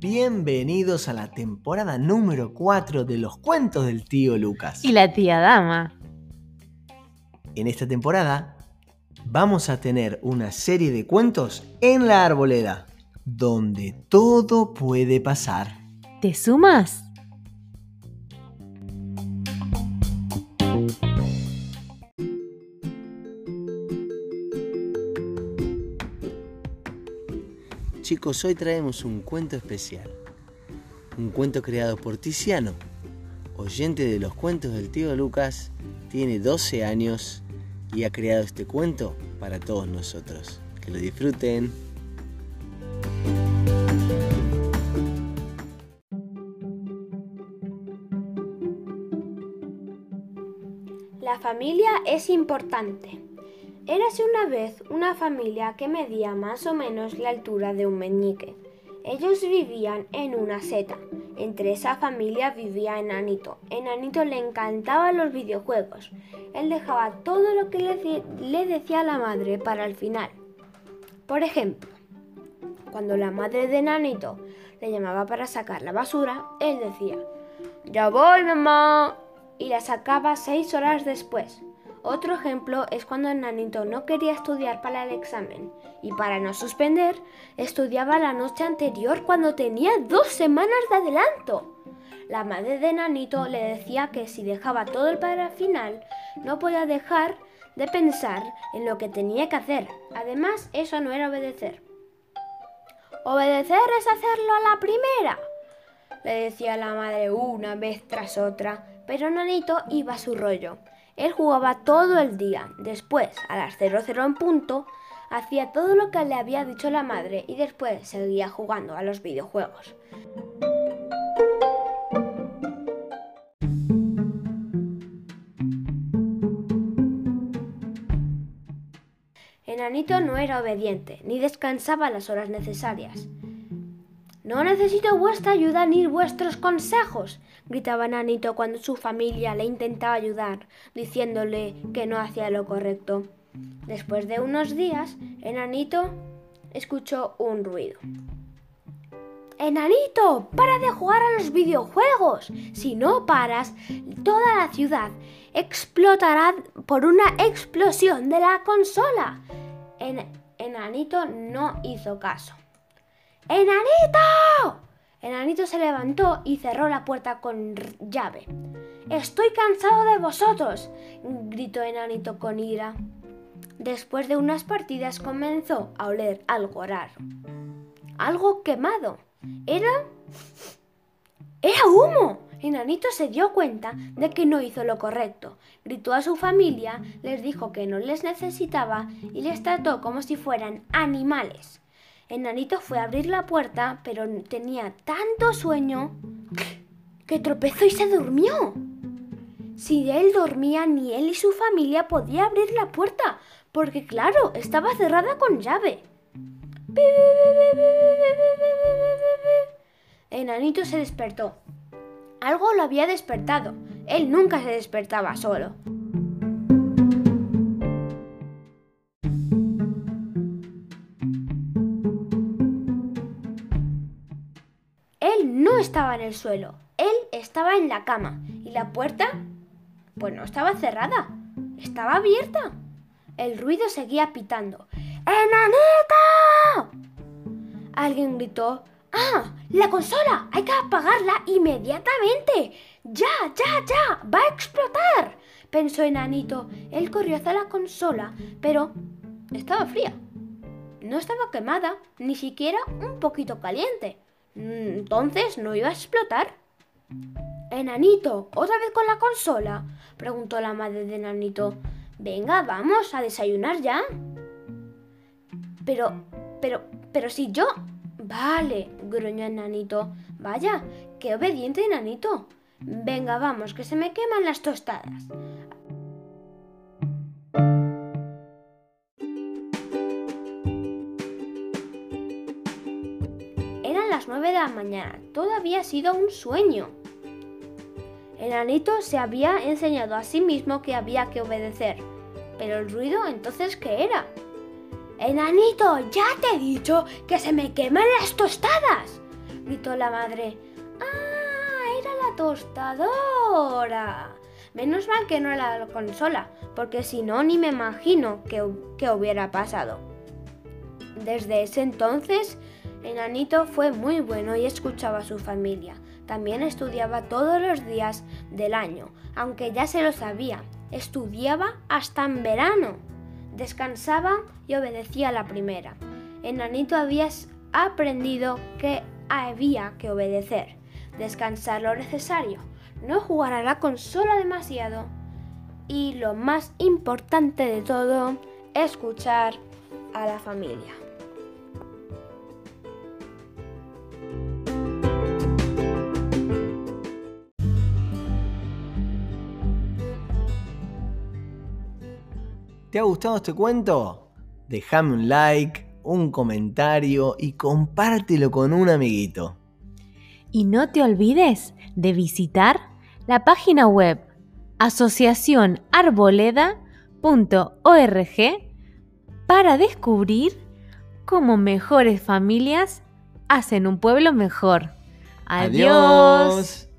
Bienvenidos a la temporada número 4 de los cuentos del tío Lucas. Y la tía Dama. En esta temporada vamos a tener una serie de cuentos en la arboleda, donde todo puede pasar. ¿Te sumas? Chicos, hoy traemos un cuento especial. Un cuento creado por Tiziano, oyente de los cuentos del tío Lucas, tiene 12 años y ha creado este cuento para todos nosotros. Que lo disfruten. La familia es importante. Érase una vez una familia que medía más o menos la altura de un meñique. Ellos vivían en una seta. Entre esa familia vivía Enanito. Enanito le encantaban los videojuegos. Él dejaba todo lo que le, decía la madre para el final. Por ejemplo, cuando la madre de Enanito le llamaba para sacar la basura, él decía, Ya voy, mamá. Y la sacaba seis horas después. Otro ejemplo es cuando Enanito no quería estudiar para el examen y para no suspender, estudiaba la noche anterior cuando tenía dos semanas de adelanto. La madre de Enanito le decía que si dejaba todo el para el final, no podía dejar de pensar en lo que tenía que hacer. Además, eso no era obedecer. Obedecer es hacerlo a la primera, le decía la madre una vez tras otra, pero Nanito iba a su rollo. Él jugaba todo el día. Después, a las 00 en punto, hacía todo lo que le había dicho la madre y después seguía jugando a los videojuegos. Enanito no era obediente, ni descansaba las horas necesarias. No necesito vuestra ayuda ni vuestros consejos, gritaba Nanito cuando su familia le intentaba ayudar, diciéndole que no hacía lo correcto. Después de unos días, Enanito escuchó un ruido. Enanito, para de jugar a los videojuegos. Si no paras, toda la ciudad explotará por una explosión de la consola. Enanito no hizo caso. ¡Enanito! Enanito se levantó y cerró la puerta con llave. Estoy cansado de vosotros, gritó Enanito con ira. Después de unas partidas comenzó a oler algo raro. Algo quemado. Era... ¡Era humo! Enanito se dio cuenta de que no hizo lo correcto. Gritó a su familia, les dijo que no les necesitaba y les trató como si fueran animales. Enanito fue a abrir la puerta, pero tenía tanto sueño que tropezó y se durmió. Si él dormía, ni él y su familia podía abrir la puerta, porque claro, estaba cerrada con llave. Enanito se despertó. Algo lo había despertado. Él nunca se despertaba solo. No estaba en el suelo, él estaba en la cama y la puerta, pues no estaba cerrada, estaba abierta. El ruido seguía pitando. ¡Enanito! Alguien gritó. ¡Ah! ¡La consola! ¡Hay que apagarla inmediatamente! ¡Ya, ya, ya! ¡Va a explotar! pensó Enanito. Él corrió hacia la consola, pero estaba fría. No estaba quemada, ni siquiera un poquito caliente. Entonces no iba a explotar. Enanito, ¿otra vez con la consola? preguntó la madre de Enanito. Venga, vamos a desayunar ya. Pero, pero, pero si yo... Vale, gruñó Enanito. Vaya, qué obediente Enanito. Venga, vamos, que se me queman las tostadas. La mañana. Todo había sido un sueño. Enanito se había enseñado a sí mismo que había que obedecer. Pero el ruido entonces, ¿qué era? Enanito, ya te he dicho que se me queman las tostadas, gritó la madre. Ah, era la tostadora. Menos mal que no era la consola, porque si no ni me imagino qué hubiera pasado. Desde ese entonces, Enanito fue muy bueno y escuchaba a su familia. También estudiaba todos los días del año, aunque ya se lo sabía. Estudiaba hasta en verano. Descansaba y obedecía a la primera. Enanito había aprendido que había que obedecer, descansar lo necesario, no jugar a la consola demasiado y lo más importante de todo, escuchar a la familia. ¿Te ha gustado este cuento? Déjame un like, un comentario y compártelo con un amiguito. Y no te olvides de visitar la página web asociacionarboleda.org para descubrir cómo mejores familias hacen un pueblo mejor. Adiós.